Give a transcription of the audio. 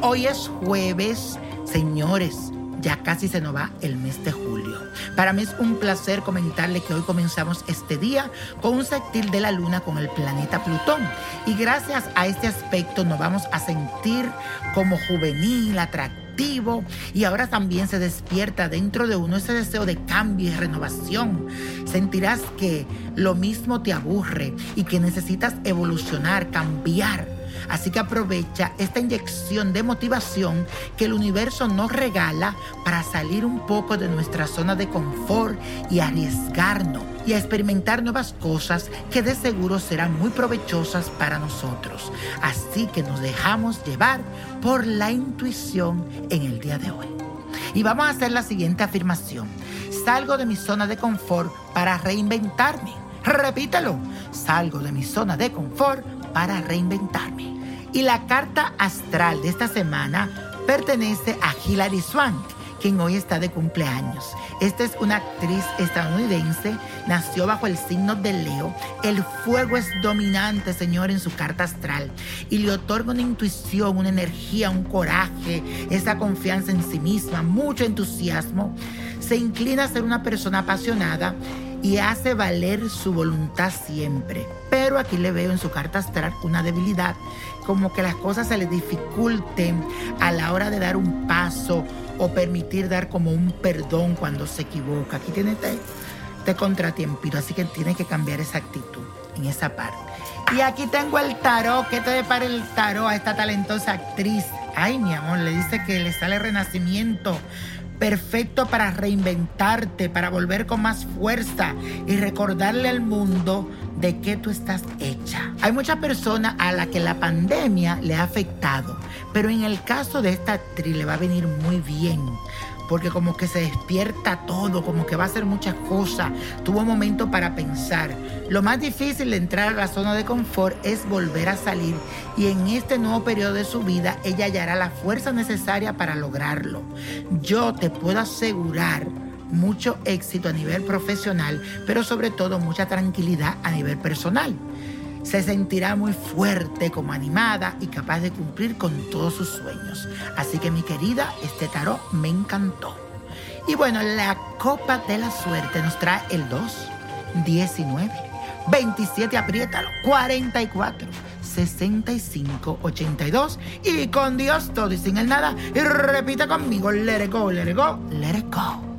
Hoy es jueves, señores. Ya casi se nos va el mes de julio. Para mí es un placer comentarle que hoy comenzamos este día con un sextil de la luna con el planeta Plutón. Y gracias a este aspecto nos vamos a sentir como juvenil, atractivo. Y ahora también se despierta dentro de uno ese deseo de cambio y renovación. Sentirás que lo mismo te aburre y que necesitas evolucionar, cambiar. Así que aprovecha esta inyección de motivación que el universo nos regala para salir un poco de nuestra zona de confort y arriesgarnos y a experimentar nuevas cosas que de seguro serán muy provechosas para nosotros. Así que nos dejamos llevar por la intuición en el día de hoy. Y vamos a hacer la siguiente afirmación. Salgo de mi zona de confort para reinventarme. Repítelo. Salgo de mi zona de confort para reinventarme. Y la carta astral de esta semana pertenece a Hilary Swank, quien hoy está de cumpleaños. Esta es una actriz estadounidense, nació bajo el signo de Leo. El fuego es dominante, señor, en su carta astral y le otorga una intuición, una energía, un coraje, esa confianza en sí misma, mucho entusiasmo. Se inclina a ser una persona apasionada y hace valer su voluntad siempre. Pero aquí le veo en su carta astral una debilidad, como que las cosas se le dificulten a la hora de dar un paso o permitir dar como un perdón cuando se equivoca. Aquí tiene este, este contratiempito, así que tiene que cambiar esa actitud en esa parte. Y aquí tengo el tarot. ¿Qué te depara el tarot a esta talentosa actriz? Ay, mi amor, le dice que le sale renacimiento perfecto para reinventarte, para volver con más fuerza y recordarle al mundo de qué tú estás hecha. Hay muchas personas a las que la pandemia le ha afectado, pero en el caso de esta actriz le va a venir muy bien. Porque como que se despierta todo, como que va a hacer muchas cosas. Tuvo un momento para pensar. Lo más difícil de entrar a la zona de confort es volver a salir. Y en este nuevo periodo de su vida, ella hallará la fuerza necesaria para lograrlo. Yo te puedo asegurar mucho éxito a nivel profesional, pero sobre todo mucha tranquilidad a nivel personal. Se sentirá muy fuerte, como animada y capaz de cumplir con todos sus sueños. Así que mi querida, este tarot me encantó. Y bueno, la copa de la suerte nos trae el 2, 19, 27, apriétalo, 44 65 82 y con Dios todo y sin el nada y repita conmigo, let it go, let it go, let it go.